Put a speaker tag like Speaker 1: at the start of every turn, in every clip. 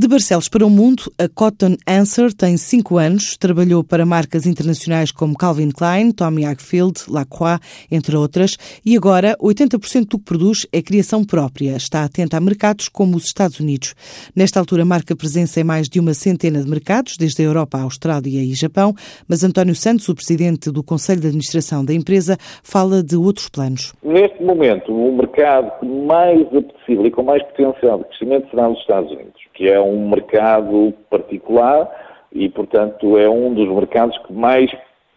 Speaker 1: De Barcelos para o mundo, a Cotton Answer tem cinco anos, trabalhou para marcas internacionais como Calvin Klein, Tommy Hilfiger, Lacroix, entre outras, e agora 80% do que produz é criação própria. Está atenta a mercados como os Estados Unidos. Nesta altura, marca presença em mais de uma centena de mercados, desde a Europa à Austrália e Japão, mas António Santos, o presidente do Conselho de Administração da empresa, fala de outros planos.
Speaker 2: Neste momento, o mercado mais apetecível e com mais potencial de crescimento será os Estados Unidos, que é um mercado particular e, portanto, é um dos mercados que mais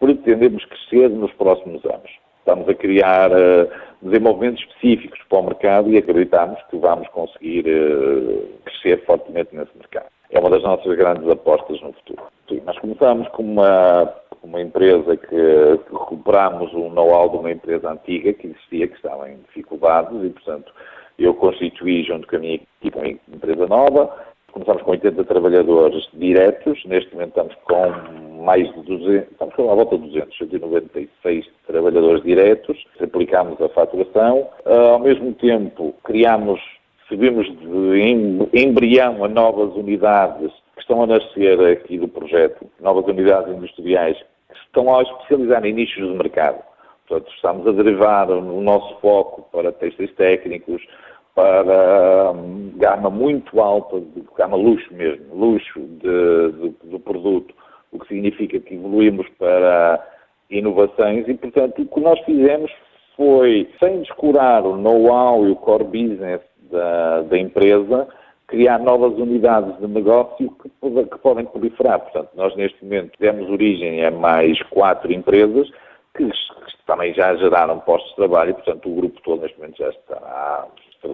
Speaker 2: pretendemos crescer nos próximos anos. Estamos a criar uh, desenvolvimentos específicos para o mercado e acreditamos que vamos conseguir uh, crescer fortemente nesse mercado. É uma das nossas grandes apostas no futuro. Sim, nós começamos com uma, uma empresa que, que recuperamos o know-how de uma empresa antiga que existia, que estava em dificuldades e, portanto, eu constituí junto com a minha equipe uma empresa nova, começamos com 80 trabalhadores diretos, neste momento estamos com mais de 200, estamos com à volta de 200, 196 trabalhadores diretos, aplicámos a faturação, uh, ao mesmo tempo criámos, subimos de embrião a novas unidades que estão a nascer aqui do projeto, novas unidades industriais que estão a especializar em nichos de mercado. Portanto, estamos a derivar o nosso foco para textos técnicos, para um, gama muito alta, gama luxo mesmo, luxo de, de, do produto, o que significa que evoluímos para inovações e, portanto, o que nós fizemos foi, sem descurar o know-how e o core business da, da, empresa, criar novas unidades de negócio que, que podem proliferar. Portanto, nós neste momento demos origem a mais quatro empresas que, que também já geraram postos de trabalho e, portanto, o grupo todo neste momento já está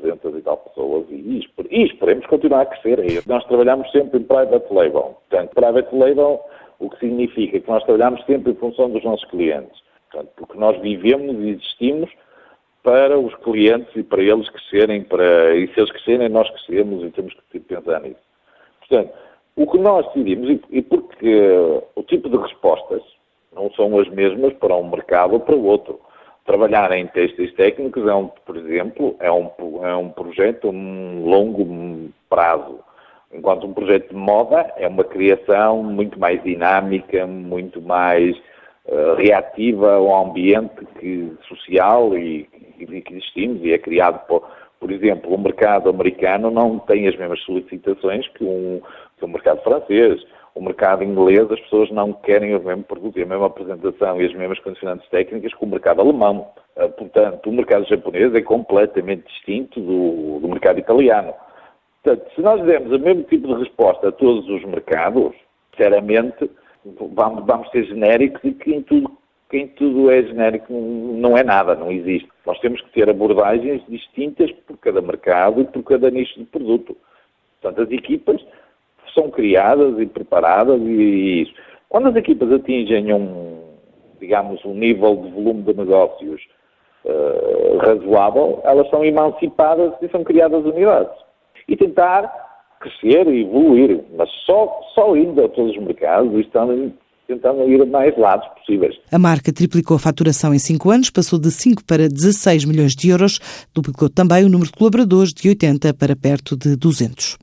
Speaker 2: 300 e tal pessoas e, e esperemos continuar a crescer. Nós trabalhamos sempre em private label. Portanto, private label, o que significa que nós trabalhamos sempre em função dos nossos clientes. Portanto, porque nós vivemos e existimos para os clientes e para eles crescerem, para, e se eles crescerem, nós crescemos e temos que pensar nisso. Portanto, o que nós decidimos, e, e porque o tipo de respostas não são as mesmas para um mercado ou para o outro. Trabalhar em textos técnicos é, um, por exemplo, é um, é um projeto um longo prazo. Enquanto um projeto de moda é uma criação muito mais dinâmica, muito mais uh, reativa ao ambiente que, social e, e, que existimos e é criado por, por exemplo, o mercado americano não tem as mesmas solicitações que um, que um mercado francês o mercado inglês, as pessoas não querem o mesmo produto a mesma apresentação e as mesmas condicionantes técnicas que o mercado alemão. Ah, portanto, o mercado japonês é completamente distinto do, do mercado italiano. Portanto, se nós dermos o mesmo tipo de resposta a todos os mercados, sinceramente, vamos, vamos ser genéricos e quem tudo, quem tudo é genérico não é nada, não existe. Nós temos que ter abordagens distintas por cada mercado e por cada nicho de produto. Portanto, as equipas são criadas e preparadas e isso. Quando as equipas atingem um, digamos, um nível de volume de negócios uh, razoável, elas são emancipadas e são criadas unidades. E tentar crescer e evoluir, mas só, só indo a todos os mercados e estando, tentando ir a mais lados possíveis.
Speaker 1: A marca triplicou a faturação em 5 anos, passou de 5 para 16 milhões de euros, duplicou também o número de colaboradores de 80 para perto de 200.